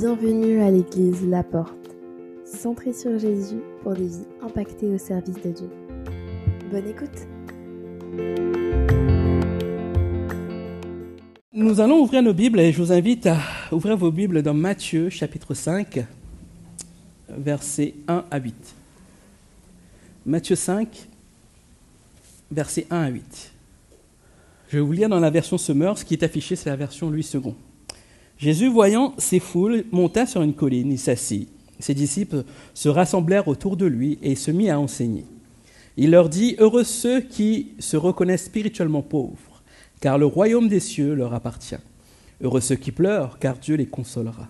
Bienvenue à l'église La Porte, centrée sur Jésus pour des vies impactées au service de Dieu. Bonne écoute Nous allons ouvrir nos Bibles et je vous invite à ouvrir vos Bibles dans Matthieu chapitre 5, versets 1 à 8. Matthieu 5, versets 1 à 8. Je vais vous lire dans la version Summers, ce qui est affiché, c'est la version Louis II. Jésus, voyant ces foules, monta sur une colline, il s'assit. Ses disciples se rassemblèrent autour de lui et se mit à enseigner. Il leur dit, Heureux ceux qui se reconnaissent spirituellement pauvres, car le royaume des cieux leur appartient. Heureux ceux qui pleurent, car Dieu les consolera.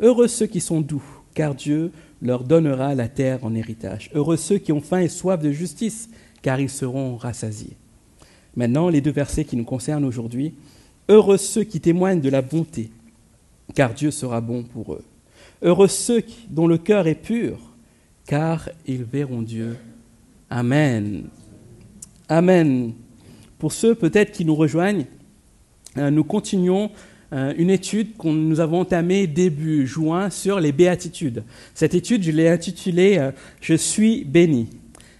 Heureux ceux qui sont doux, car Dieu leur donnera la terre en héritage. Heureux ceux qui ont faim et soif de justice, car ils seront rassasiés. Maintenant, les deux versets qui nous concernent aujourd'hui. Heureux ceux qui témoignent de la bonté, car Dieu sera bon pour eux. Heureux ceux dont le cœur est pur, car ils verront Dieu. Amen. Amen. Pour ceux peut-être qui nous rejoignent, euh, nous continuons euh, une étude que nous avons entamée début juin sur les béatitudes. Cette étude, je l'ai intitulée euh, Je suis béni.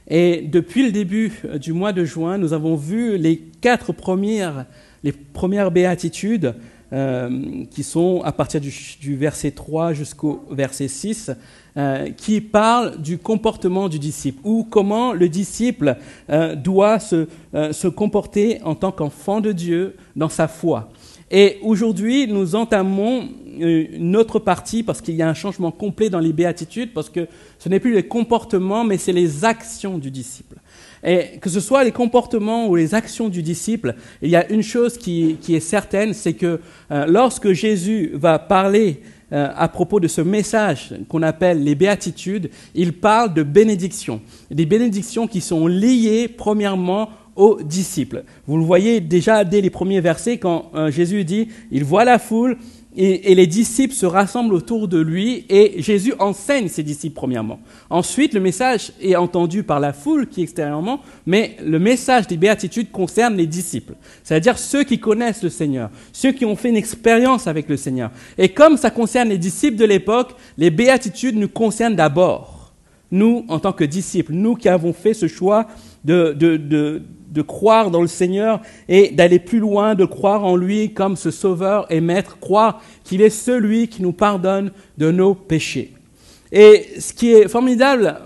Et depuis le début du mois de juin, nous avons vu les quatre premières, les premières béatitudes euh, qui sont à partir du, verset 3 jusqu'au verset 6, euh, qui parlent du comportement du disciple, ou comment le disciple euh, doit se, se comporter en tant qu'enfant de Dieu dans sa foi. Et aujourd'hui, nous entamons une autre partie parce qu'il y a un changement complet dans les béatitudes, parce que ce n'est plus les comportements, mais c'est les actions du disciple. Et que ce soit les comportements ou les actions du disciple, il y a une chose qui, est certaine, c'est que euh, lorsque Jésus va parler euh, à propos de ce message qu'on appelle les béatitudes, il parle de bénédictions. Des bénédictions qui sont liées premièrement aux disciples. Vous le voyez déjà dès les premiers versets quand euh, Jésus dit, il voit la foule, et, les disciples se rassemblent autour de lui et Jésus enseigne ses disciples premièrement. Ensuite, le message est entendu par la foule qui est extérieurement, mais le message des béatitudes concerne les disciples, c'est-à-dire ceux qui connaissent le Seigneur, ceux qui ont fait une expérience avec le Seigneur. Et comme ça concerne les disciples de l'époque, les béatitudes nous concernent d'abord, nous en tant que disciples, nous qui avons fait ce choix de, de, de croire dans le Seigneur et d'aller plus loin, de croire en lui comme ce sauveur et maître, croire qu'il est celui qui nous pardonne de nos péchés. Et ce qui est formidable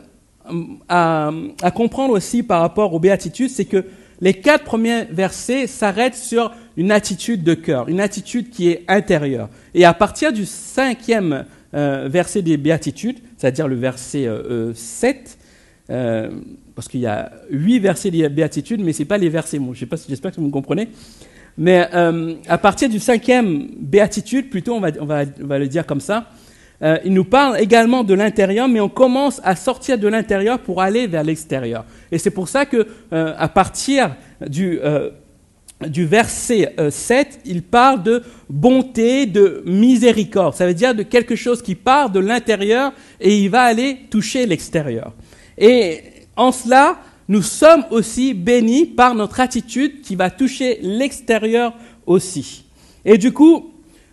euh, à, comprendre aussi par rapport aux béatitudes, c'est que les quatre premiers versets s'arrêtent sur une attitude de cœur, une attitude qui est intérieure. Et à partir du cinquième euh, verset des béatitudes, c'est-à-dire le verset 7, euh, parce qu'il y a huit versets des béatitudes, mais ce n'est pas les versets. Bon, j'espère que vous me comprenez. Mais euh, à partir du cinquième béatitude, plutôt, on va, on va, on va le dire comme ça, euh, il nous parle également de l'intérieur, mais on commence à sortir de l'intérieur pour aller vers l'extérieur. Et c'est pour ça que, euh, à partir du, du verset 7, il parle de bonté, de miséricorde. Ça veut dire de quelque chose qui part de l'intérieur et il va aller toucher l'extérieur. Et en cela, nous sommes aussi bénis par notre attitude qui va toucher l'extérieur aussi. Et du coup,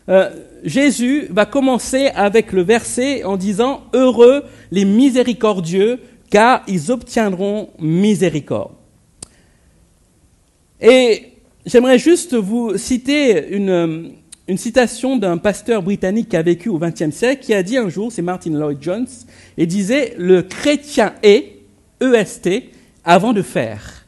euh, Jésus va commencer avec le verset en disant Heureux les miséricordieux, car ils obtiendront miséricorde. Et j'aimerais juste vous citer une, une citation d'un pasteur britannique qui a vécu au XXe siècle, qui a dit un jour, c'est Martin Lloyd Jones, et disait Le chrétien est EST avant de faire.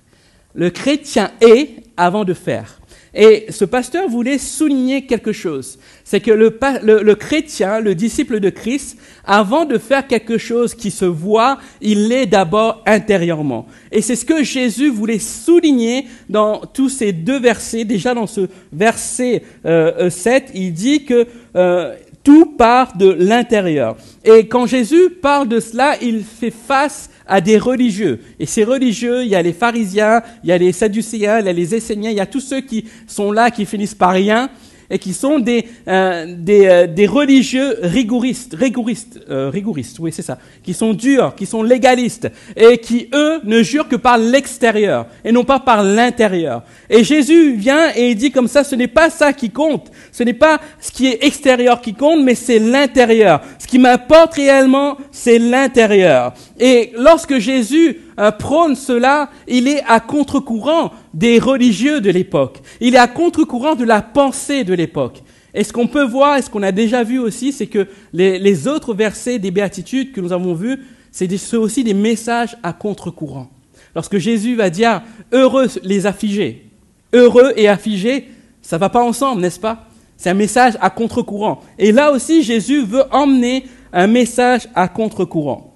Le chrétien est avant de faire. Et ce pasteur voulait souligner quelque chose. C'est que le, chrétien, le disciple de Christ, avant de faire quelque chose qui se voit, il l'est d'abord intérieurement. Et c'est ce que Jésus voulait souligner dans tous ces deux versets. Déjà dans ce verset euh, 7, euh, il dit que euh, tout part de l'intérieur. Et quand Jésus parle de cela, il fait face à des religieux. Et ces religieux, il y a les pharisiens, il y a les sadducéens, il y a les esséniens, il y a tous ceux qui sont là, qui finissent par rien. Et qui sont des, euh, des, euh, des, religieux rigoristes, rigoristes, euh, rigoristes, oui c'est ça, qui sont durs, qui sont légalistes et qui eux ne jurent que par l'extérieur et non pas par l'intérieur. Et Jésus vient et il dit comme ça, ce n'est pas ça qui compte, ce n'est pas ce qui est extérieur qui compte, mais c'est l'intérieur. Ce qui m'importe réellement, c'est l'intérieur. Et lorsque Jésus euh, prône cela, il est à contre-courant des religieux de l'époque. Il est à contre-courant de la pensée de l'époque. Et ce qu'on peut voir, et ce qu'on a déjà vu aussi, c'est que les, autres versets des béatitudes que nous avons vus, c'est aussi des messages à contre-courant. Lorsque Jésus va dire heureux les affligés, heureux et affligés, ça va pas ensemble, n'est-ce pas? C'est un message à contre-courant. Et là aussi, Jésus veut emmener un message à contre-courant.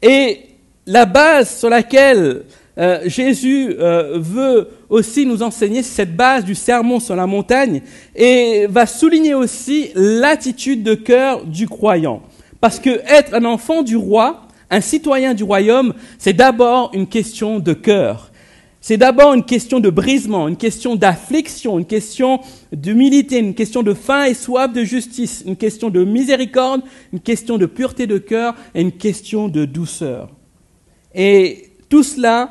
Et la base sur laquelle euh, Jésus euh, veut aussi nous enseigner, cette base du sermon sur la montagne, et va souligner aussi l'attitude de cœur du croyant. Parce que être un enfant du roi, un citoyen du royaume, c'est d'abord une question de cœur. C'est d'abord une question de brisement, une question d'affliction, une question d'humilité, une question de faim et soif de justice, une question de miséricorde, une question de pureté de cœur et une question de douceur. Et tout cela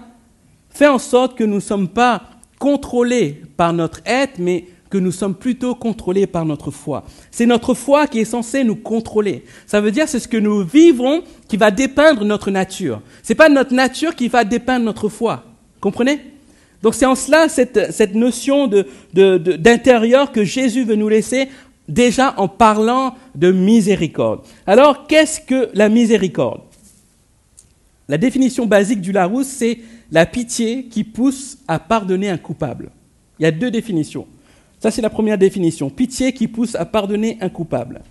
fait en sorte que nous ne sommes pas contrôlés par notre être, mais que nous sommes plutôt contrôlés par notre foi. C'est notre foi qui est censée nous contrôler. Ça veut dire c'est ce que nous vivons qui va dépeindre notre nature. C'est pas notre nature qui va dépeindre notre foi. Comprenez? Donc c'est en cela cette, notion d'intérieur que Jésus veut nous laisser déjà en parlant de miséricorde. Alors qu'est-ce que la miséricorde? La définition basique du Larousse, c'est la pitié qui pousse à pardonner un coupable. Il y a deux définitions. Ça, c'est la première définition. Pitié qui pousse à pardonner un coupable.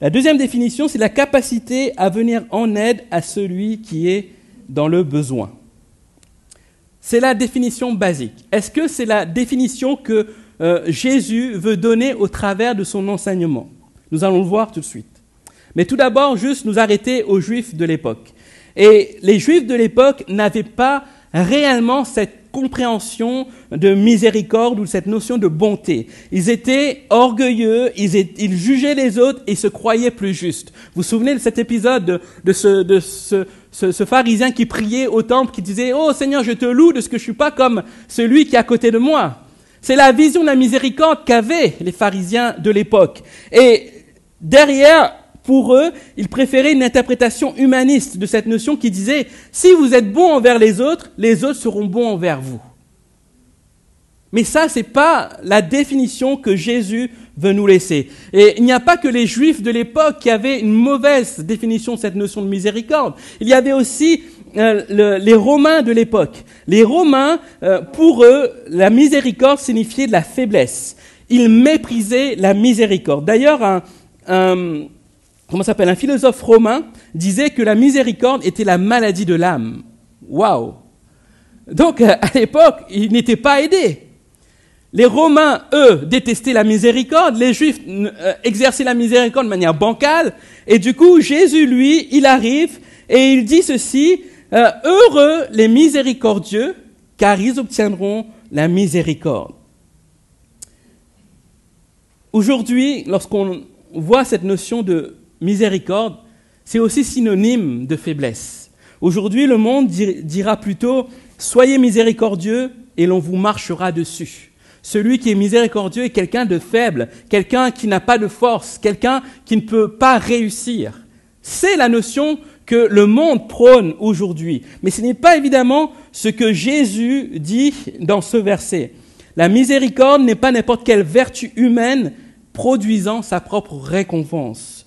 La deuxième définition, c'est la capacité à venir en aide à celui qui est dans le besoin. C'est la définition basique. Est-ce que c'est la définition que euh, Jésus veut donner au travers de son enseignement? Nous allons le voir tout de suite. Mais tout d'abord, juste nous arrêter aux Juifs de l'époque. Et les Juifs de l'époque n'avaient pas réellement cette compréhension de miséricorde ou cette notion de bonté. Ils étaient orgueilleux, ils, jugeaient les autres et se croyaient plus justes. Vous vous souvenez de cet épisode de, ce, pharisien qui priait au temple, qui disait, Oh Seigneur, je te loue de ce que je suis pas comme celui qui est à côté de moi. C'est la vision de la miséricorde qu'avaient les pharisiens de l'époque. Et derrière pour eux, ils préféraient une interprétation humaniste de cette notion qui disait, si vous êtes bon envers les autres, les autres seront bons envers vous. Mais ça, n'est pas la définition que Jésus veut nous laisser. Et il n'y a pas que les Juifs de l'époque qui avaient une mauvaise définition de cette notion de miséricorde. Il y avait aussi euh, les Romains de l'époque. Les Romains, euh, pour eux, la miséricorde signifiait de la faiblesse. Ils méprisaient la miséricorde. D'ailleurs, un comment s'appelle, un philosophe romain disait que la miséricorde était la maladie de l'âme. Waouh Donc à l'époque, ils n'étaient pas aidés. Les Romains, eux, détestaient la miséricorde, les Juifs euh, exerçaient la miséricorde de manière bancale, et du coup, Jésus, lui, il arrive et il dit ceci, euh, heureux les miséricordieux, car ils obtiendront la miséricorde. Aujourd'hui, lorsqu'on voit cette notion de miséricorde, c'est aussi synonyme de faiblesse. Aujourd'hui, le monde dira plutôt Soyez miséricordieux et l'on vous marchera dessus. Celui qui est miséricordieux est quelqu'un de faible, quelqu'un qui n'a pas de force, quelqu'un qui ne peut pas réussir. C'est la notion que le monde prône aujourd'hui. Mais ce n'est pas évidemment ce que Jésus dit dans ce verset. La miséricorde n'est pas n'importe quelle vertu humaine produisant sa propre récompense.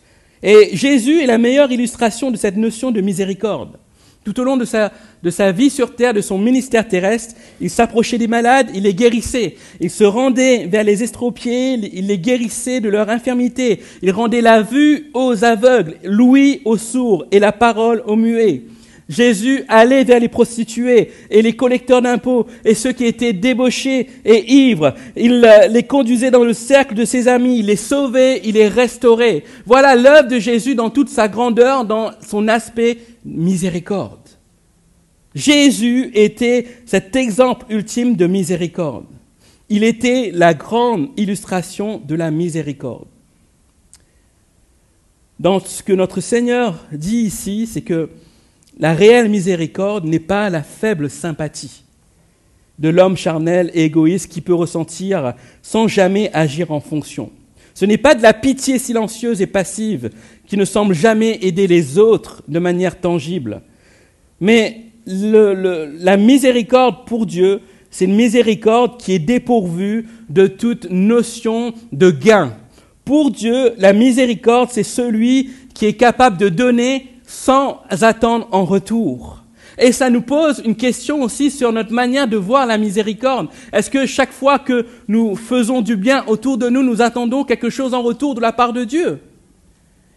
Et Jésus est la meilleure illustration de cette notion de miséricorde. Tout au long de sa, vie sur terre, de son ministère terrestre, il s'approchait des malades, il les guérissait. Il se rendait vers les estropiés, il les guérissait de leur infirmité. Il rendait la vue aux aveugles, l'ouïe aux sourds et la parole aux muets. Jésus allait vers les prostituées et les collecteurs d'impôts et ceux qui étaient débauchés et ivres. Il euh, les conduisait dans le cercle de ses amis, il les sauvait, il les restaurait. Voilà l'œuvre de Jésus dans toute sa grandeur, dans son aspect miséricorde. Jésus était cet exemple ultime de miséricorde. il était la grande illustration de la miséricorde. Dans ce que notre Seigneur dit ici, c'est que la réelle miséricorde n'est pas la faible sympathie de l'homme charnel et égoïste qui peut ressentir sans jamais agir en fonction. Ce n'est pas de la pitié silencieuse et passive qui ne semble jamais aider les autres de manière tangible. Mais la miséricorde pour Dieu, c'est une miséricorde qui est dépourvue de toute notion de gain. Pour Dieu, la miséricorde, c'est celui qui est capable de donner sans attendre en retour. Et ça nous pose une question aussi sur notre manière de voir la miséricorde. Est-ce que chaque fois que nous faisons du bien autour de nous, nous attendons quelque chose en retour de la part de Dieu?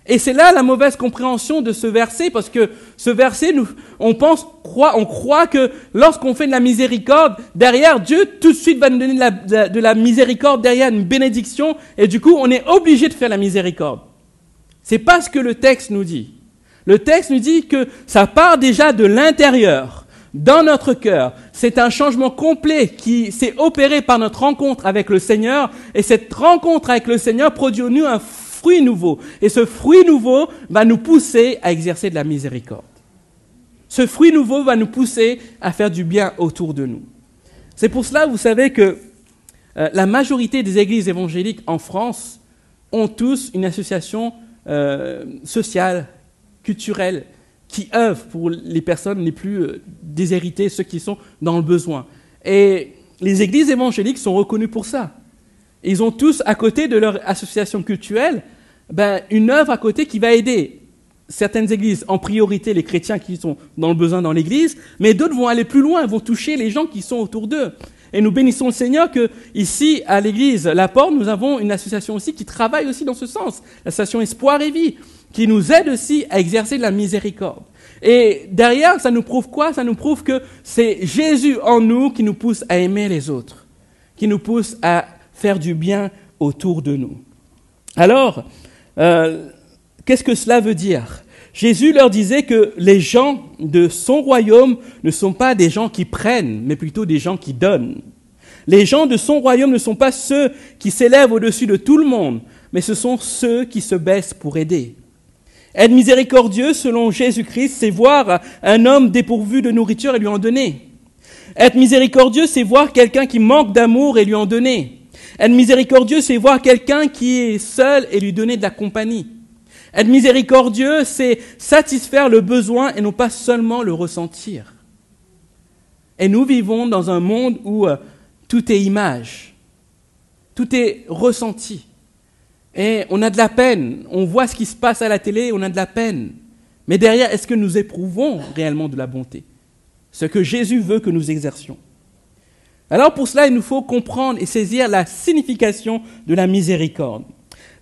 Et c'est là la mauvaise compréhension de ce verset, parce que ce verset, nous, on pense, croit, on croit que lorsqu'on fait de la miséricorde, derrière Dieu, tout de suite va nous donner de la, de la miséricorde, derrière une bénédiction, et du coup, on est obligé de faire la miséricorde. C'est pas ce que le texte nous dit. Le texte nous dit que ça part déjà de l'intérieur, dans notre cœur. C'est un changement complet qui s'est opéré par notre rencontre avec le Seigneur. Et cette rencontre avec le Seigneur produit en nous un fruit nouveau. Et ce fruit nouveau va nous pousser à exercer de la miséricorde. Ce fruit nouveau va nous pousser à faire du bien autour de nous. C'est pour cela, vous savez que euh, la majorité des églises évangéliques en France ont tous une association euh, sociale culturelles qui œuvrent pour les personnes les plus euh, déshéritées, ceux qui sont dans le besoin. Et les églises évangéliques sont reconnues pour ça. Ils ont tous, à côté de leur association culturelle, ben, une œuvre à côté qui va aider certaines églises, en priorité les chrétiens qui sont dans le besoin dans l'église, mais d'autres vont aller plus loin, vont toucher les gens qui sont autour d'eux. Et nous bénissons le Seigneur que ici, à l'église La Porte, nous avons une association aussi qui travaille aussi dans ce sens, l'association Espoir et Vie, qui nous aide aussi à exercer de la miséricorde. Et derrière, ça nous prouve quoi? Ça nous prouve que c'est Jésus en nous qui nous pousse à aimer les autres, qui nous pousse à faire du bien autour de nous. Alors, euh, qu'est-ce que cela veut dire? Jésus leur disait que les gens de son royaume ne sont pas des gens qui prennent, mais plutôt des gens qui donnent. Les gens de son royaume ne sont pas ceux qui s'élèvent au-dessus de tout le monde, mais ce sont ceux qui se baissent pour aider. Être miséricordieux, selon Jésus-Christ, c'est voir un homme dépourvu de nourriture et lui en donner. Être miséricordieux, c'est voir quelqu'un qui manque d'amour et lui en donner. Être miséricordieux, c'est voir quelqu'un qui est seul et lui donner de la compagnie. Être miséricordieux, c'est satisfaire le besoin et non pas seulement le ressentir. Et nous vivons dans un monde où euh, tout est image, tout est ressenti. Et on a de la peine. On voit ce qui se passe à la télé, on a de la peine. Mais derrière, est-ce que nous éprouvons réellement de la bonté? Ce que Jésus veut que nous exercions. Alors pour cela, il nous faut comprendre et saisir la signification de la miséricorde.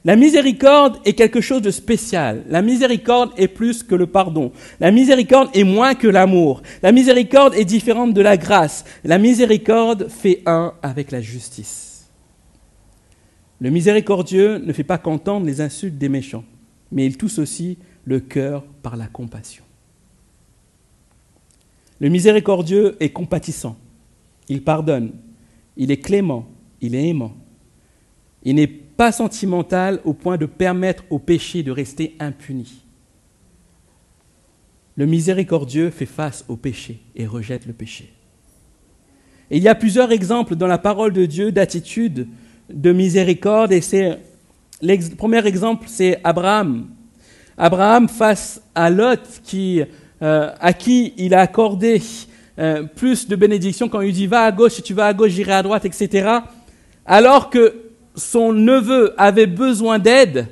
La miséricorde est quelque chose de spécial. La miséricorde est plus que le pardon. La miséricorde est moins que l'amour. La miséricorde est différente de la grâce. La miséricorde fait un avec la justice. Le miséricordieux ne fait pas qu'entendre les insultes des méchants, mais il touche aussi le cœur par la compassion. Le miséricordieux est compatissant, il pardonne, il est clément, il est aimant. Il n'est pas sentimental au point de permettre au péché de rester impuni. Le miséricordieux fait face au péché et rejette le péché. Il y a plusieurs exemples dans la parole de Dieu d'attitudes de miséricorde. Et c'est le premier exemple, c'est Abraham. Abraham face à Lot, qui, euh, à qui il a accordé euh, plus de bénédictions quand il dit va à gauche, si tu vas à gauche, j'irai à droite, etc. Alors que son neveu avait besoin d'aide,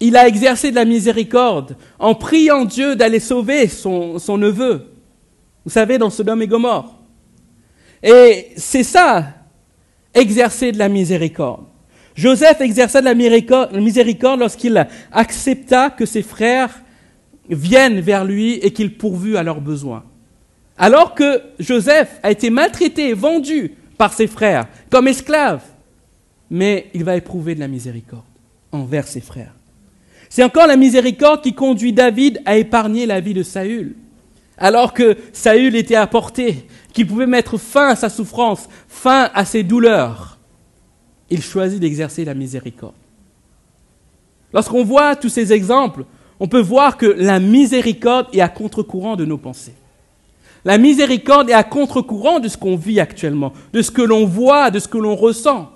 il a exercé de la miséricorde en priant Dieu d'aller sauver son, son neveu. Vous savez, dans Sodome et Gomorre. Et c'est ça exercer de la miséricorde. Joseph exerça de la miséricorde lorsqu'il accepta que ses frères viennent vers lui et qu'il pourvut à leurs besoins. Alors que Joseph a été maltraité et vendu par ses frères comme esclave, mais il va éprouver de la miséricorde envers ses frères. C'est encore la miséricorde qui conduit David à épargner la vie de Saül. Alors que Saül était à portée qu'il pouvait mettre fin à sa souffrance, fin à ses douleurs. il choisit d'exercer la miséricorde. Lorsqu'on voit tous ces exemples, on peut voir que la miséricorde est à contre-courant de nos pensées. La miséricorde est à contre-courant de ce qu'on vit actuellement, de ce que l'on voit, de ce que l'on ressent.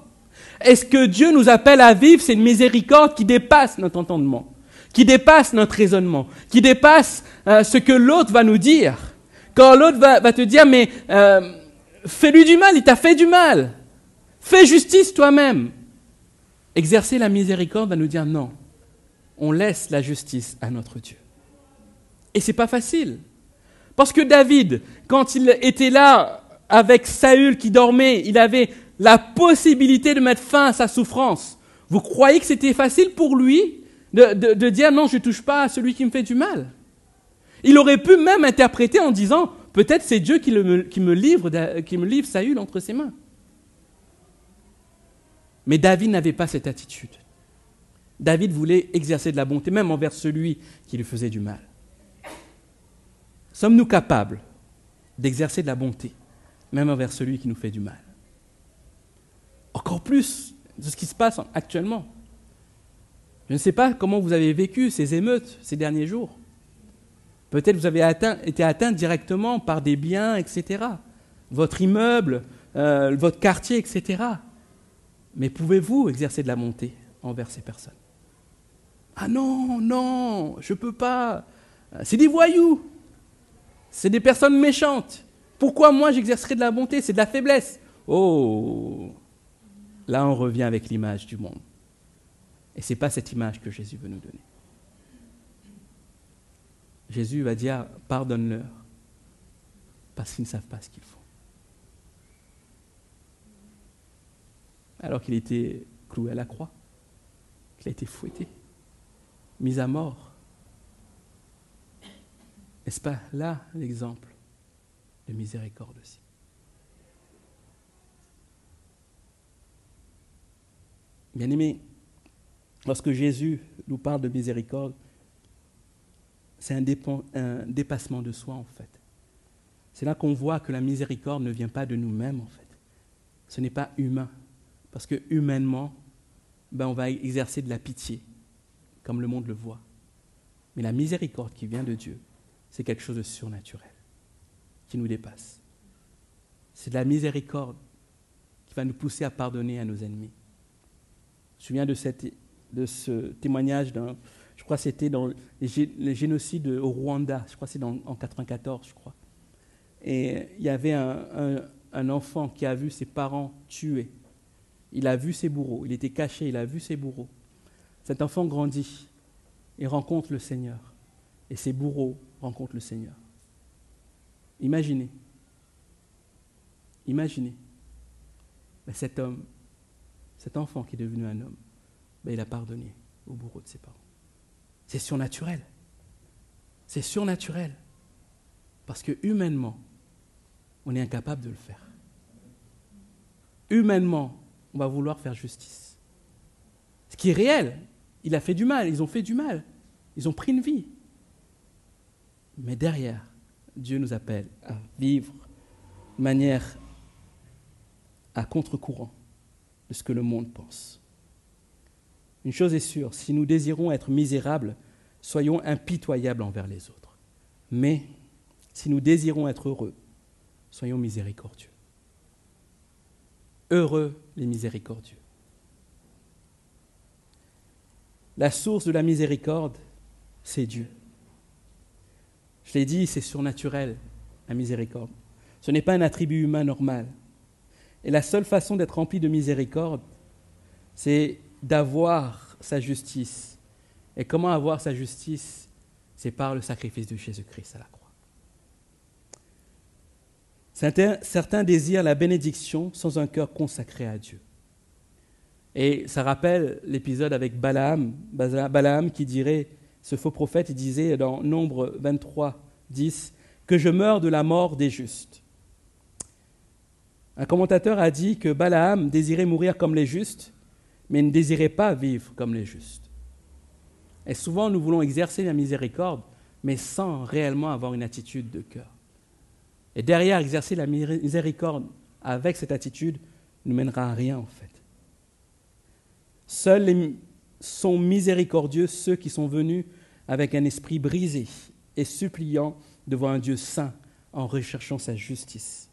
Est-ce que Dieu nous appelle à vivre C'est une miséricorde qui dépasse notre entendement, qui dépasse notre raisonnement, qui dépasse euh, ce que l'autre va nous dire. Quand l'autre va, te dire, mais euh, fais-lui du mal, il t'a fait du mal. Fais justice toi-même. Exercer la miséricorde va nous dire non. On laisse la justice à notre Dieu. Et c'est pas facile. Parce que David, quand il était là avec Saül qui dormait, il avait la possibilité de mettre fin à sa souffrance. Vous croyez que c'était facile pour lui? De, dire non, je ne touche pas à celui qui me fait du mal Il aurait pu même interpréter en disant peut-être c'est Dieu qui, me livre, qui me livre Saül entre ses mains. Mais David n'avait pas cette attitude. David voulait exercer de la bonté même envers celui qui lui faisait du mal. Sommes-nous capables d'exercer de la bonté même envers celui qui nous fait du mal? Encore plus de ce qui se passe actuellement. Je ne sais pas comment vous avez vécu ces émeutes ces derniers jours. Peut-être vous avez été atteint directement par des biens, etc. Votre immeuble, euh, votre quartier, etc. Mais pouvez-vous exercer de la montée envers ces personnes? Ah non, non, je ne peux pas. C'est des voyous. C'est des personnes méchantes. Pourquoi moi j'exercerai de la bonté? C'est de la faiblesse. Oh, Là, on revient avec l'image du monde. Et ce n'est pas cette image que Jésus veut nous donner. Jésus va dire, pardonne-leur, parce qu'ils ne savent pas ce qu'ils font. Alors qu'il était cloué à la croix, qu'il a été fouetté, mis à mort. N'est-ce pas là l'exemple de miséricorde aussi Bien aimé, lorsque Jésus nous parle de miséricorde, c'est un, dépassement de soi en fait. C'est là qu'on voit que la miséricorde ne vient pas de nous-mêmes en fait. Ce n'est pas humain. Parce que humainement, ben, on va exercer de la pitié, comme le monde le voit. Mais la miséricorde qui vient de Dieu, c'est quelque chose de surnaturel, qui nous dépasse. C'est de la miséricorde qui va nous pousser à pardonner à nos ennemis souviens de, cette, de ce témoignage d'un, je crois que c'était dans les, génocides au Rwanda, je crois que c'est en 1994, je crois. Et il y avait un, enfant qui a vu ses parents tués. Il a vu ses bourreaux, il était caché, il a vu ses bourreaux. Cet enfant grandit et rencontre le Seigneur. Et ses bourreaux rencontrent le Seigneur. Imaginez. Imaginez. Mais cet homme cet enfant qui est devenu un homme, ben, il a pardonné au bourreau de ses parents. C'est surnaturel. C'est surnaturel. Parce que humainement, on est incapable de le faire. Humainement, on va vouloir faire justice. Ce qui est réel, il a fait du mal, ils ont fait du mal, ils ont pris une vie. Mais derrière, Dieu nous appelle à vivre de manière à contre-courant ce que le monde pense. Une chose est sûre, si nous désirons être misérables, soyons impitoyables envers les autres. Mais si nous désirons être heureux, soyons miséricordieux. Heureux les miséricordieux. La source de la miséricorde, c'est Dieu. Je l'ai dit, c'est surnaturel, la miséricorde. Ce n'est pas un attribut humain normal. Et la seule façon d'être rempli de miséricorde, c'est d'avoir sa justice. Et comment avoir sa justice? C'est par le sacrifice de Jésus-Christ à la croix. Certains, désirent la bénédiction sans un cœur consacré à Dieu. Et ça rappelle l'épisode avec Balaam, Balaam qui dirait, ce faux prophète, il disait dans Nombre 23, 10, que je meurs de la mort des justes. Un commentateur a dit que Balaam désirait mourir comme les justes, mais ne désirait pas vivre comme les justes. Et souvent, nous voulons exercer la miséricorde, mais sans réellement avoir une attitude de cœur. Et derrière, exercer la miséricorde avec cette attitude ne mènera à rien, en fait. Seuls sont miséricordieux ceux qui sont venus avec un esprit brisé et suppliant devant un Dieu saint en recherchant sa justice.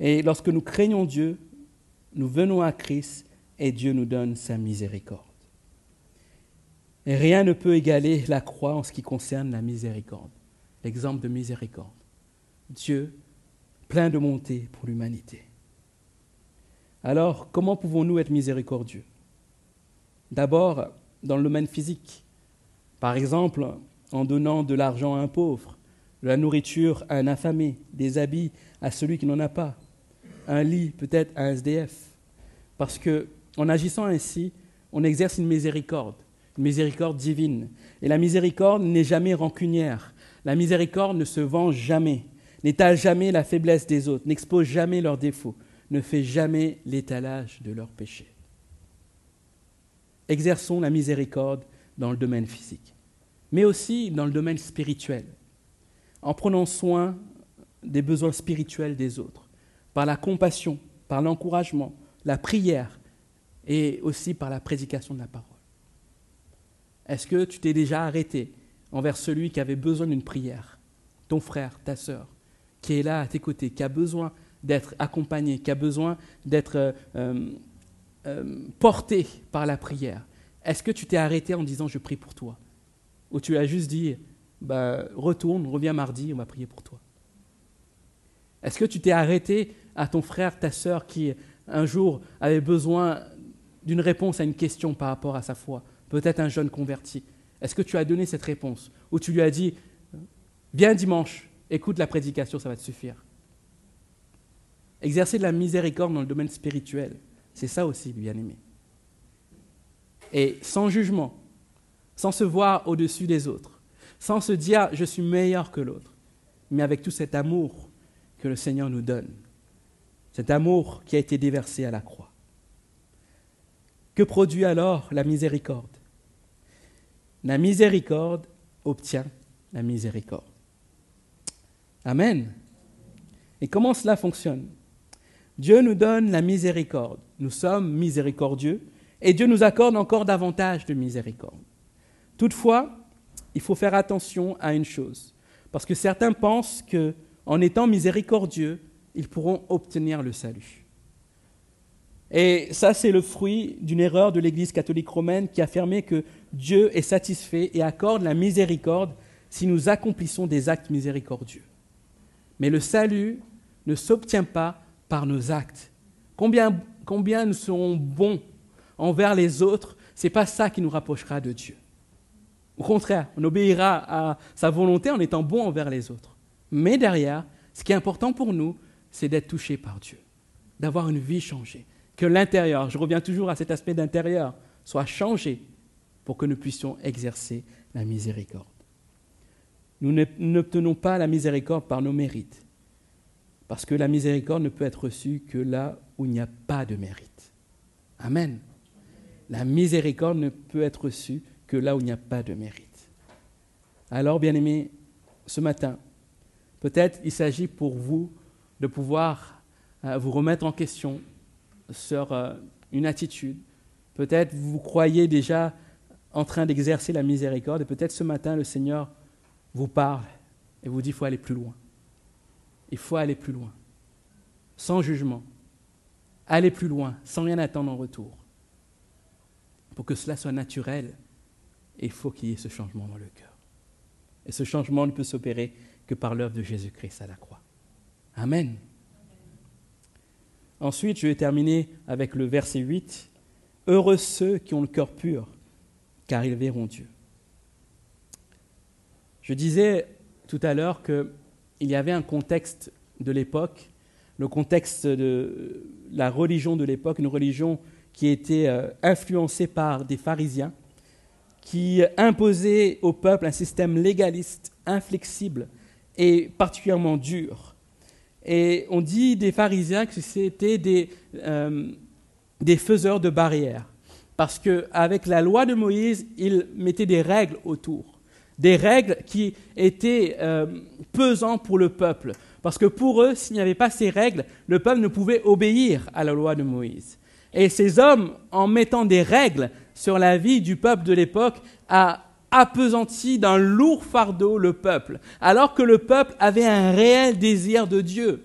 Et lorsque nous craignons Dieu, nous venons à Christ et Dieu nous donne sa miséricorde. Et rien ne peut égaler la croix en ce qui concerne la miséricorde, l'exemple de miséricorde. Dieu, plein de bonté pour l'humanité. Alors, comment pouvons-nous être miséricordieux? D'abord, dans le domaine physique. Par exemple, en donnant de l'argent à un pauvre, de la nourriture à un affamé, des habits à celui qui n'en a pas, un lit peut-être à un SDF. Parce que en agissant ainsi, on exerce une miséricorde, une miséricorde divine. Et la miséricorde n'est jamais rancunière. La miséricorde ne se venge jamais, n'étale jamais la faiblesse des autres, n'expose jamais leurs défauts, ne fait jamais l'étalage de leurs péchés. Exerçons la miséricorde dans le domaine physique, mais aussi dans le domaine spirituel, en prenant soin des besoins spirituels des autres, par la compassion, par l'encouragement, la prière et aussi par la prédication de la parole. Est-ce que tu t'es déjà arrêté envers celui qui avait besoin d'une prière, ton frère, ta sœur, qui est là à tes côtés, qui a besoin d'être accompagné, qui a besoin d'être euh, euh, euh, porté par la prière. Est-ce que tu t'es arrêté en disant je prie pour toi? Ou tu as juste dit bah, retourne, reviens mardi, on va prier pour toi? Est-ce que tu t'es arrêté à ton frère, ta sœur qui un jour avait besoin d'une réponse à une question par rapport à sa foi Peut-être un jeune converti. Est-ce que tu as donné cette réponse Ou tu lui as dit Viens dimanche, écoute la prédication, ça va te suffire Exercer de la miséricorde dans le domaine spirituel, c'est ça aussi, bien-aimé. Et sans jugement, sans se voir au-dessus des autres, sans se dire je suis meilleur que l'autre, mais avec tout cet amour que le Seigneur nous donne, cet amour qui a été déversé à la croix. Que produit alors la miséricorde? La miséricorde obtient la miséricorde. Amen. Et comment cela fonctionne? Dieu nous donne la miséricorde. Nous sommes miséricordieux et Dieu nous accorde encore davantage de miséricorde. Toutefois, il faut faire attention à une chose, parce que certains pensent que, en étant miséricordieux, ils pourront obtenir le salut. Et ça, c'est le fruit d'une erreur de l'Église catholique romaine qui affirmait que Dieu est satisfait et accorde la miséricorde si nous accomplissons des actes miséricordieux. Mais le salut ne s'obtient pas par nos actes. Combien, nous serons bons envers les autres, ce n'est pas ça qui nous rapprochera de Dieu. Au contraire, on obéira à sa volonté en étant bon envers les autres. Mais derrière, ce qui est important pour nous, c'est d'être touché par Dieu, d'avoir une vie changée, que l'intérieur, je reviens toujours à cet aspect d'intérieur, soit changé pour que nous puissions exercer la miséricorde. Nous n'obtenons pas la miséricorde par nos mérites, parce que la miséricorde ne peut être reçue que là où il n'y a pas de mérite. Amen. La miséricorde ne peut être reçue que là où il n'y a pas de mérite. Alors, bien-aimés, ce matin, peut-être il s'agit pour vous de pouvoir euh, vous remettre en question sur euh, une attitude. Peut-être vous croyez déjà en train d'exercer la miséricorde et peut-être ce matin le Seigneur vous parle et vous dit qu'il faut aller plus loin. Il faut aller plus loin, sans jugement. Aller plus loin, sans rien attendre en retour. Pour que cela soit naturel, il faut qu'il y ait ce changement dans le cœur. Et ce changement ne peut s'opérer que par l'œuvre de Jésus-Christ à la croix. Amen. Ensuite, je vais terminer avec le verset 8. Heureux ceux qui ont le cœur pur, car ils verront Dieu. Je disais tout à l'heure qu'il y avait un contexte de l'époque, le contexte de la religion de l'époque, une religion qui était euh, influencée par des pharisiens, qui imposait au peuple un système légaliste, inflexible et particulièrement dur. Et on dit des pharisiens que c'était des, euh, des faiseurs de barrières, parce qu'avec la loi de Moïse, ils mettaient des règles autour des règles qui étaient euh, pesantes pour le peuple. Parce que pour eux, s'il n'y avait pas ces règles, le peuple ne pouvait obéir à la loi de Moïse. Et ces hommes, en mettant des règles sur la vie du peuple de l'époque, a appesanti d'un lourd fardeau le peuple, alors que le peuple avait un réel désir de Dieu.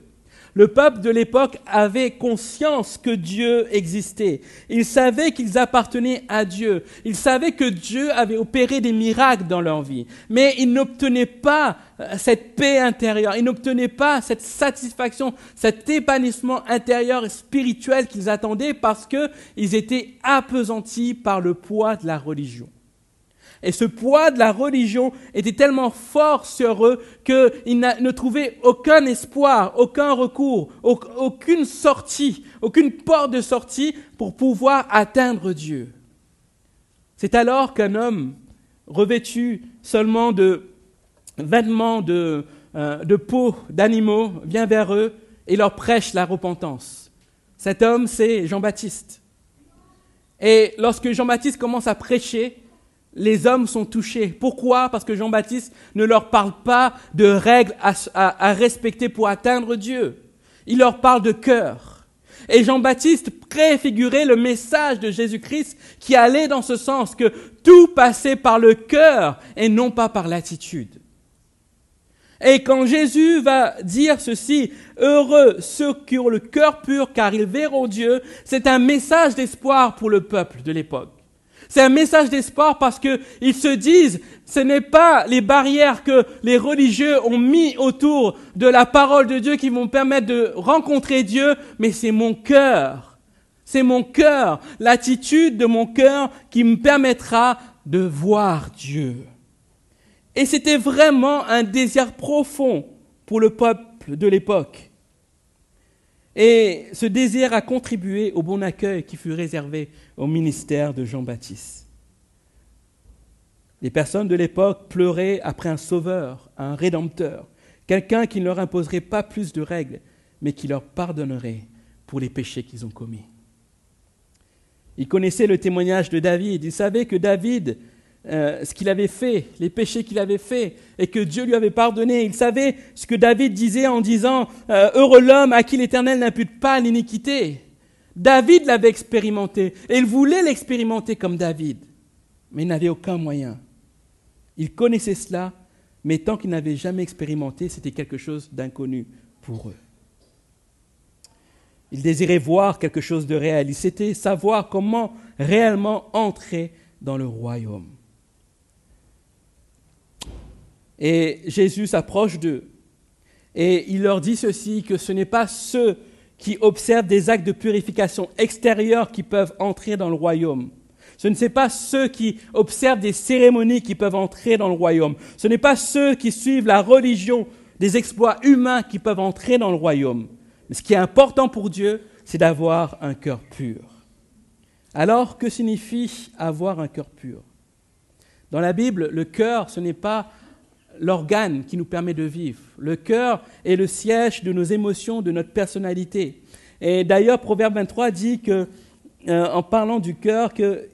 Le peuple de l'époque avait conscience que Dieu existait. Ils savaient qu'ils appartenaient à Dieu. Ils savaient que Dieu avait opéré des miracles dans leur vie. Mais ils n'obtenaient pas euh, cette paix intérieure. Ils n'obtenaient pas cette satisfaction, cet épanouissement intérieur et spirituel qu'ils attendaient parce qu'ils étaient appesantis par le poids de la religion. Et ce poids de la religion était tellement fort sur eux qu'ils ne trouvaient aucun espoir, aucun recours, aucune sortie, aucune porte de sortie pour pouvoir atteindre Dieu. C'est alors qu'un homme revêtu seulement de vêtements de, euh, peau d'animaux vient vers eux et leur prêche la repentance. Cet homme, c'est Jean-Baptiste. Et lorsque Jean-Baptiste commence à prêcher, les hommes sont touchés. Pourquoi? Parce que Jean-Baptiste ne leur parle pas de règles à, respecter pour atteindre Dieu. Il leur parle de cœur. Et Jean-Baptiste préfigurait le message de Jésus-Christ qui allait dans ce sens, que tout passait par le cœur et non pas par l'attitude. Et quand Jésus va dire ceci, heureux ceux qui ont le cœur pur car ils verront Dieu, c'est un message d'espoir pour le peuple de l'époque. C'est un message d'espoir parce qu'ils se disent, ce n'est pas les barrières que les religieux ont mis autour de la parole de Dieu qui vont permettre de rencontrer Dieu, mais c'est mon cœur. C'est mon cœur, l'attitude de mon cœur qui me permettra de voir Dieu. Et c'était vraiment un désir profond pour le peuple de l'époque. Et ce désir a contribué au bon accueil qui fut réservé au ministère de Jean-Baptiste. Les personnes de l'époque pleuraient après un sauveur, un rédempteur, quelqu'un qui ne leur imposerait pas plus de règles, mais qui leur pardonnerait pour les péchés qu'ils ont commis. Ils connaissaient le témoignage de David, ils savaient que David euh, ce qu'il avait fait, les péchés qu'il avait fait, et que Dieu lui avait pardonné. Il savait ce que David disait en disant euh, Heureux l'homme à qui l'Éternel n'impute pas l'iniquité. David l'avait expérimenté, et il voulait l'expérimenter comme David, mais il n'avait aucun moyen. Il connaissait cela, mais tant qu'il n'avait jamais expérimenté, c'était quelque chose d'inconnu pour eux. Il désirait voir quelque chose de réel, il s'était savoir comment réellement entrer dans le royaume. Et Jésus s'approche d'eux. Et il leur dit ceci, que ce n'est pas ceux qui observent des actes de purification extérieure qui peuvent entrer dans le royaume. Ce ne sont pas ceux qui observent des cérémonies qui peuvent entrer dans le royaume. Ce n'est pas ceux qui suivent la religion des exploits humains qui peuvent entrer dans le royaume. Mais ce qui est important pour Dieu, c'est d'avoir un cœur pur. Alors, que signifie avoir un cœur pur? Dans la Bible, le cœur, ce n'est pas l'organe qui nous permet de vivre. Le cœur est le siège de nos émotions, de notre personnalité. Et d'ailleurs, Proverbe 23 dit que, euh, en parlant du cœur, que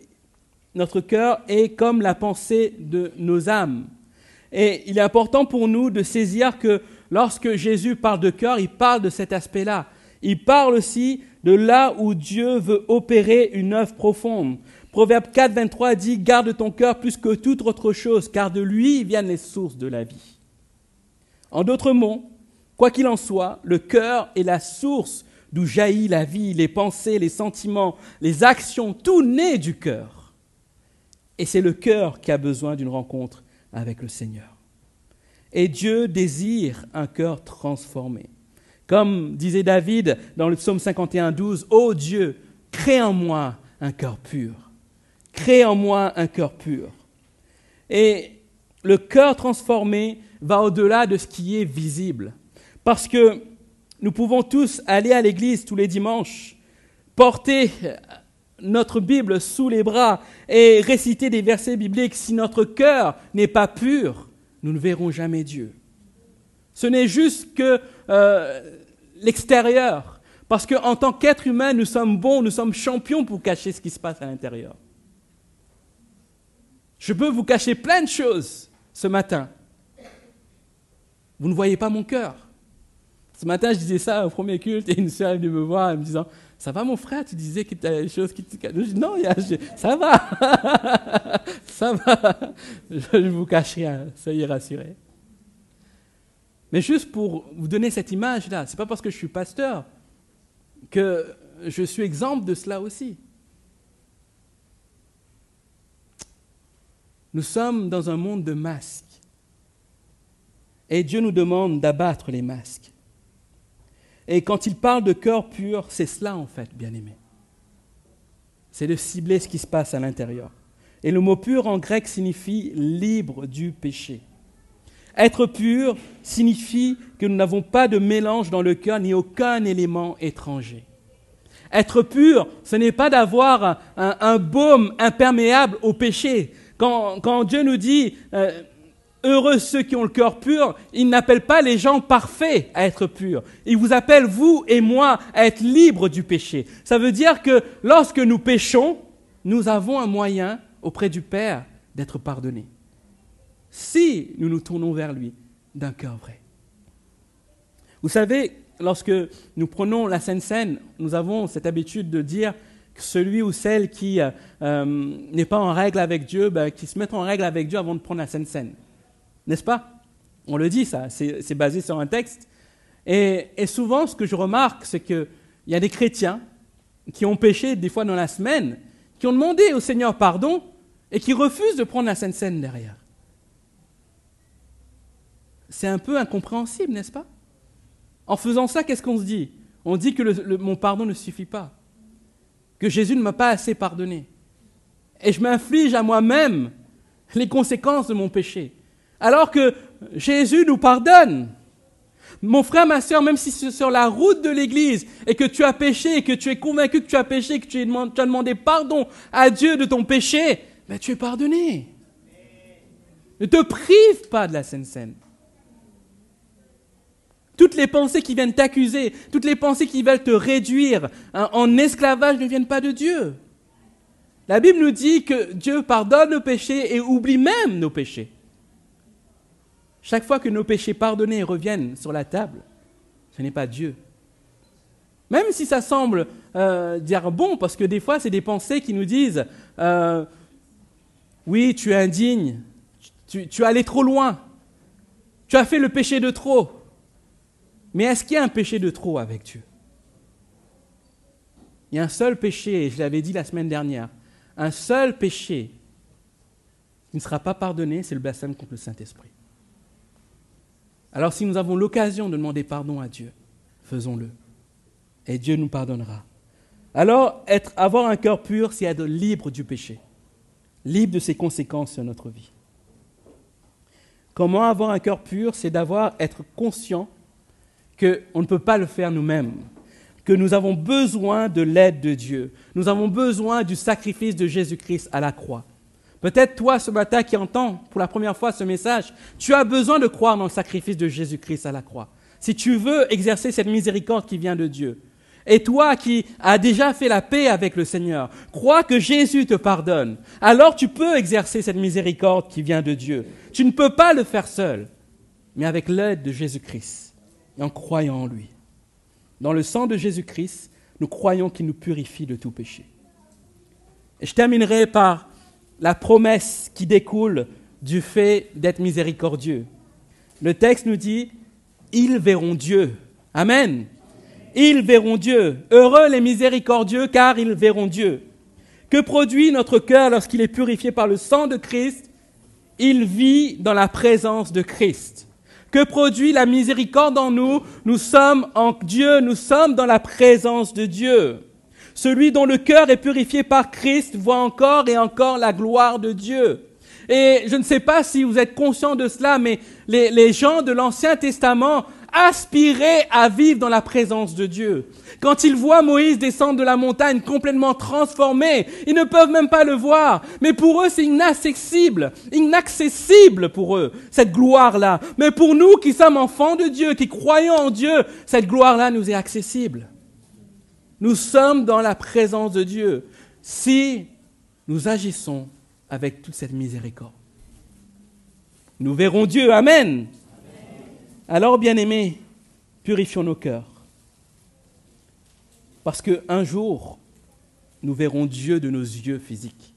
notre cœur est comme la pensée de nos âmes. Et il est important pour nous de saisir que lorsque Jésus parle de cœur, il parle de cet aspect-là. Il parle aussi de là où Dieu veut opérer une œuvre profonde. Proverbe 4, 23 dit, garde ton cœur plus que toute autre chose, car de lui viennent les sources de la vie. En d'autres mots, quoi qu'il en soit, le cœur est la source d'où jaillit la vie, les pensées, les sentiments, les actions, tout naît du cœur. Et c'est le cœur qui a besoin d'une rencontre avec le Seigneur. Et Dieu désire un cœur transformé. Comme disait David dans le psaume 51, 12, Ô Dieu, crée en moi un cœur pur crée en moi un cœur pur. Et le cœur transformé va au-delà de ce qui est visible. Parce que nous pouvons tous aller à l'église tous les dimanches, porter notre Bible sous les bras et réciter des versets bibliques. Si notre cœur n'est pas pur, nous ne verrons jamais Dieu. Ce n'est juste que euh, l'extérieur. Parce qu'en tant qu'être humain, nous sommes bons, nous sommes champions pour cacher ce qui se passe à l'intérieur. Je peux vous cacher plein de choses ce matin. Vous ne voyez pas mon cœur. Ce matin, je disais ça au premier culte et une sœur est venue me voir en me disant Ça va, mon frère Tu disais que tu as des choses qui te. Non, ça va. ça va. Je ne vous cache rien, soyez rassurés. Mais juste pour vous donner cette image-là, ce n'est pas parce que je suis pasteur que je suis exemple de cela aussi. Nous sommes dans un monde de masques. Et Dieu nous demande d'abattre les masques. Et quand il parle de cœur pur, c'est cela en fait, bien-aimé. C'est de cibler ce qui se passe à l'intérieur. Et le mot pur en grec signifie libre du péché. Être pur signifie que nous n'avons pas de mélange dans le cœur ni aucun élément étranger. Être pur, ce n'est pas d'avoir un, baume imperméable au péché. Quand, Dieu nous dit euh, Heureux ceux qui ont le cœur pur, il n'appelle pas les gens parfaits à être purs. Il vous appelle, vous et moi, à être libres du péché. Ça veut dire que lorsque nous péchons, nous avons un moyen auprès du Père d'être pardonnés. Si nous nous tournons vers lui d'un cœur vrai. Vous savez, lorsque nous prenons la Sainte Seine, nous avons cette habitude de dire celui ou celle qui euh, euh, n'est pas en règle avec Dieu, ben, qui se met en règle avec Dieu avant de prendre la Sainte Seine. N'est-ce pas? On le dit, ça, c'est basé sur un texte. Et, souvent, ce que je remarque, c'est qu'il y a des chrétiens qui ont péché des fois dans la semaine, qui ont demandé au Seigneur pardon et qui refusent de prendre la Sainte Seine derrière. C'est un peu incompréhensible, n'est-ce pas? En faisant ça, qu'est-ce qu'on se dit? On dit que mon pardon ne suffit pas, que Jésus ne m'a pas assez pardonné. Et je m'inflige à moi-même les conséquences de mon péché. Alors que Jésus nous pardonne. Mon frère, ma soeur, même si c'est sur la route de l'église et que tu as péché et que tu es convaincu que tu as péché, que tu as demandé pardon à Dieu de ton péché, ben tu es pardonné. Ne te prive pas de la Sainte Seine. Toutes les pensées qui viennent t'accuser, toutes les pensées qui veulent te réduire en esclavage ne viennent pas de Dieu. La Bible nous dit que Dieu pardonne nos péchés et oublie même nos péchés. Chaque fois que nos péchés pardonnés reviennent sur la table, ce n'est pas Dieu. Même si ça semble euh, dire bon, parce que des fois, c'est des pensées qui nous disent euh, Oui, tu es indigne, tu, tu es allé trop loin, tu as fait le péché de trop. Mais est-ce qu'il y a un péché de trop avec Dieu? Il y a un seul péché, et je l'avais dit la semaine dernière, un seul péché qui ne sera pas pardonné, c'est le blasphème contre le Saint-Esprit. Alors si nous avons l'occasion de demander pardon à Dieu, faisons-le. Et Dieu nous pardonnera. Alors, être, avoir un cœur pur, c'est être libre du péché, libre de ses conséquences sur notre vie. Comment avoir un cœur pur? C'est d'avoir, être conscient qu'on ne peut pas le faire nous-mêmes, que nous avons besoin de l'aide de Dieu. Nous avons besoin du sacrifice de Jésus-Christ à la croix. Peut-être toi ce matin qui entends pour la première fois ce message, tu as besoin de croire dans le sacrifice de Jésus-Christ à la croix. Si tu veux exercer cette miséricorde qui vient de Dieu. Et toi qui as déjà fait la paix avec le Seigneur, crois que Jésus te pardonne. Alors tu peux exercer cette miséricorde qui vient de Dieu. Tu ne peux pas le faire seul, mais avec l'aide de Jésus-Christ en croyant en lui. Dans le sang de Jésus-Christ, nous croyons qu'il nous purifie de tout péché. Je terminerai par la promesse qui découle du fait d'être miséricordieux. Le texte nous dit, ils verront Dieu. Amen. Ils verront Dieu. Heureux les miséricordieux, car ils verront Dieu. Que produit notre cœur lorsqu'il est purifié par le sang de Christ? Il vit dans la présence de Christ. Que produit la miséricorde en nous? Nous sommes en Dieu, nous sommes dans la présence de Dieu. Celui dont le cœur est purifié par Christ voit encore et encore la gloire de Dieu. Et je ne sais pas si vous êtes conscient de cela, mais les, gens de l'Ancien Testament aspiraient à vivre dans la présence de Dieu. Quand ils voient Moïse descendre de la montagne complètement transformé, ils ne peuvent même pas le voir. Mais pour eux, c'est inaccessible, inaccessible pour eux, cette gloire-là. Mais pour nous qui sommes enfants de Dieu, qui croyons en Dieu, cette gloire-là nous est accessible. Nous sommes dans la présence de Dieu si nous agissons avec toute cette miséricorde. Nous verrons Dieu. Amen. Alors, bien-aimés, purifions nos cœurs. Parce qu'un jour, nous verrons Dieu de nos yeux physiques.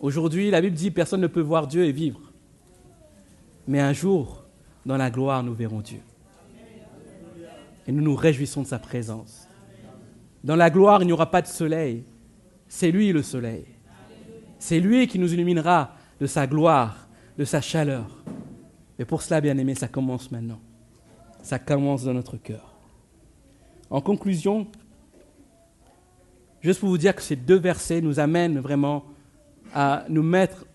Aujourd'hui, la Bible dit personne ne peut voir Dieu et vivre. Mais un jour, dans la gloire, nous verrons Dieu. Et nous nous réjouissons de sa présence. Dans la gloire, il n'y aura pas de soleil. C'est lui le soleil. C'est lui qui nous illuminera de sa gloire, de sa chaleur. Mais pour cela, bien aimé, ça commence maintenant. Ça commence dans notre cœur. En conclusion, juste pour vous dire que ces deux versets nous amènent vraiment à nous mettre,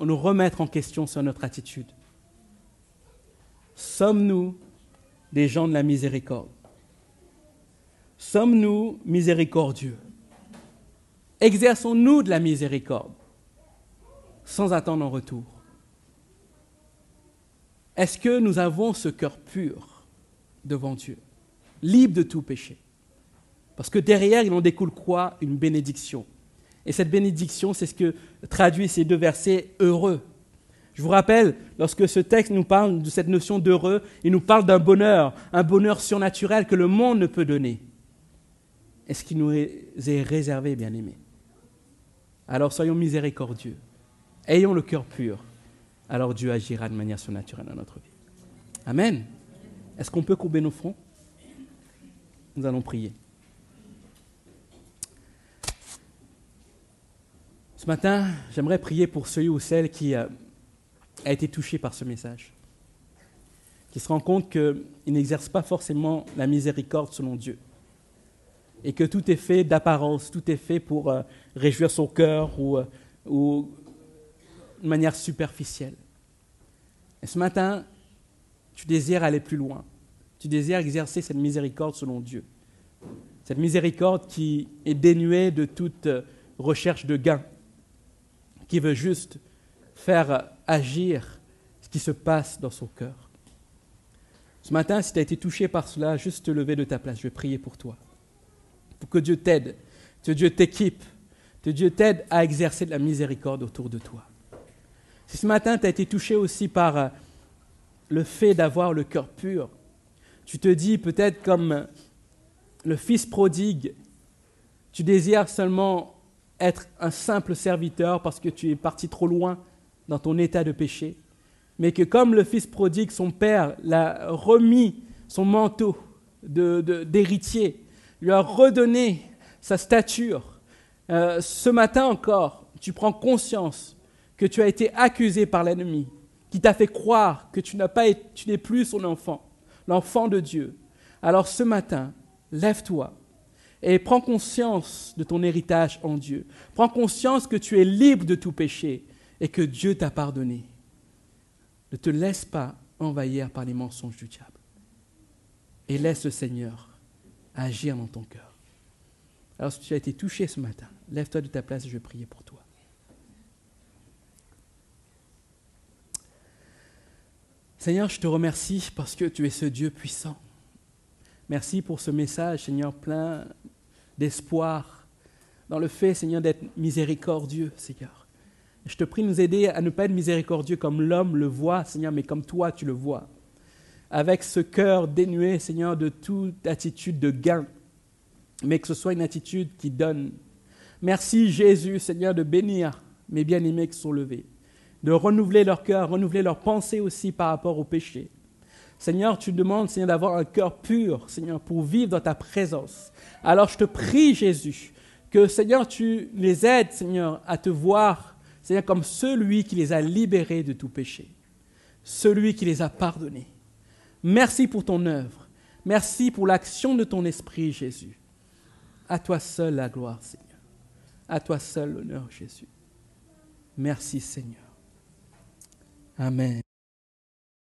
à nous remettre en question sur notre attitude. Sommes-nous des gens de la miséricorde? Sommes-nous miséricordieux? Exerçons-nous de la miséricorde sans attendre en retour? Est-ce que nous avons ce cœur pur devant Dieu, libre de tout péché? Parce que derrière, il en découle quoi? Une bénédiction. Et cette bénédiction, c'est ce que traduit ces deux versets heureux. Je vous rappelle, lorsque ce texte nous parle de cette notion d'heureux, il nous parle d'un bonheur, un bonheur surnaturel que le monde ne peut donner. Est-ce qu'il nous est réservé, bien aimés Alors soyons miséricordieux, ayons le cœur pur, alors Dieu agira de manière surnaturelle dans notre vie. Amen. Est-ce qu'on peut courber nos fronts? Nous allons prier. Ce matin, j'aimerais prier pour celui ou celle qui a été touché par ce message, qui se rend compte qu'il n'exerce pas forcément la miséricorde selon Dieu, et que tout est fait d'apparence, tout est fait pour euh, réjouir son cœur ou, euh, ou de manière superficielle. Et ce matin, tu désires aller plus loin, tu désires exercer cette miséricorde selon Dieu, cette miséricorde qui est dénuée de toute recherche de gain qui veut juste faire agir ce qui se passe dans son cœur. Ce matin, si tu as été touché par cela, juste te lever de ta place. Je vais prier pour toi. Pour que Dieu t'aide, que Dieu t'équipe, que Dieu t'aide à exercer de la miséricorde autour de toi. Si ce matin, tu as été touché aussi par euh, le fait d'avoir le cœur pur, tu te dis peut-être comme le fils prodigue, tu désires seulement être un simple serviteur parce que tu es parti trop loin dans ton état de péché, mais que comme le fils prodigue, son père l'a remis son manteau d'héritier, lui a redonné sa stature. Euh, ce matin encore, tu prends conscience que tu as été accusé par l'ennemi, qui t'a fait croire que tu n'es plus son enfant, l'enfant de Dieu. Alors ce matin, lève-toi, et prends conscience de ton héritage en Dieu. Prends conscience que tu es libre de tout péché et que Dieu t'a pardonné. Ne te laisse pas envahir par les mensonges du diable. Et laisse le Seigneur agir dans ton cœur. Alors si tu as été touché ce matin, lève-toi de ta place et je vais pour toi. Seigneur, je te remercie parce que tu es ce Dieu puissant. Merci pour ce message, Seigneur, plein d'espoir dans le fait, Seigneur, d'être miséricordieux, Seigneur. Je te prie de nous aider à ne pas être miséricordieux comme l'homme le voit, Seigneur, mais comme toi tu le vois. Avec ce cœur dénué, Seigneur, de toute attitude de gain, mais que ce soit une attitude qui donne. Merci Jésus, Seigneur, de bénir mes bien-aimés qui sont levés, de renouveler leur cœur, renouveler leur pensée aussi par rapport au péché. Seigneur, tu demandes, Seigneur, d'avoir un cœur pur, Seigneur, pour vivre dans ta présence. Alors je te prie, Jésus, que, Seigneur, tu les aides, Seigneur, à te voir, Seigneur, comme celui qui les a libérés de tout péché, celui qui les a pardonnés. Merci pour ton œuvre. Merci pour l'action de ton esprit, Jésus. À toi seul la gloire, Seigneur. À toi seul l'honneur, Jésus. Merci, Seigneur. Amen.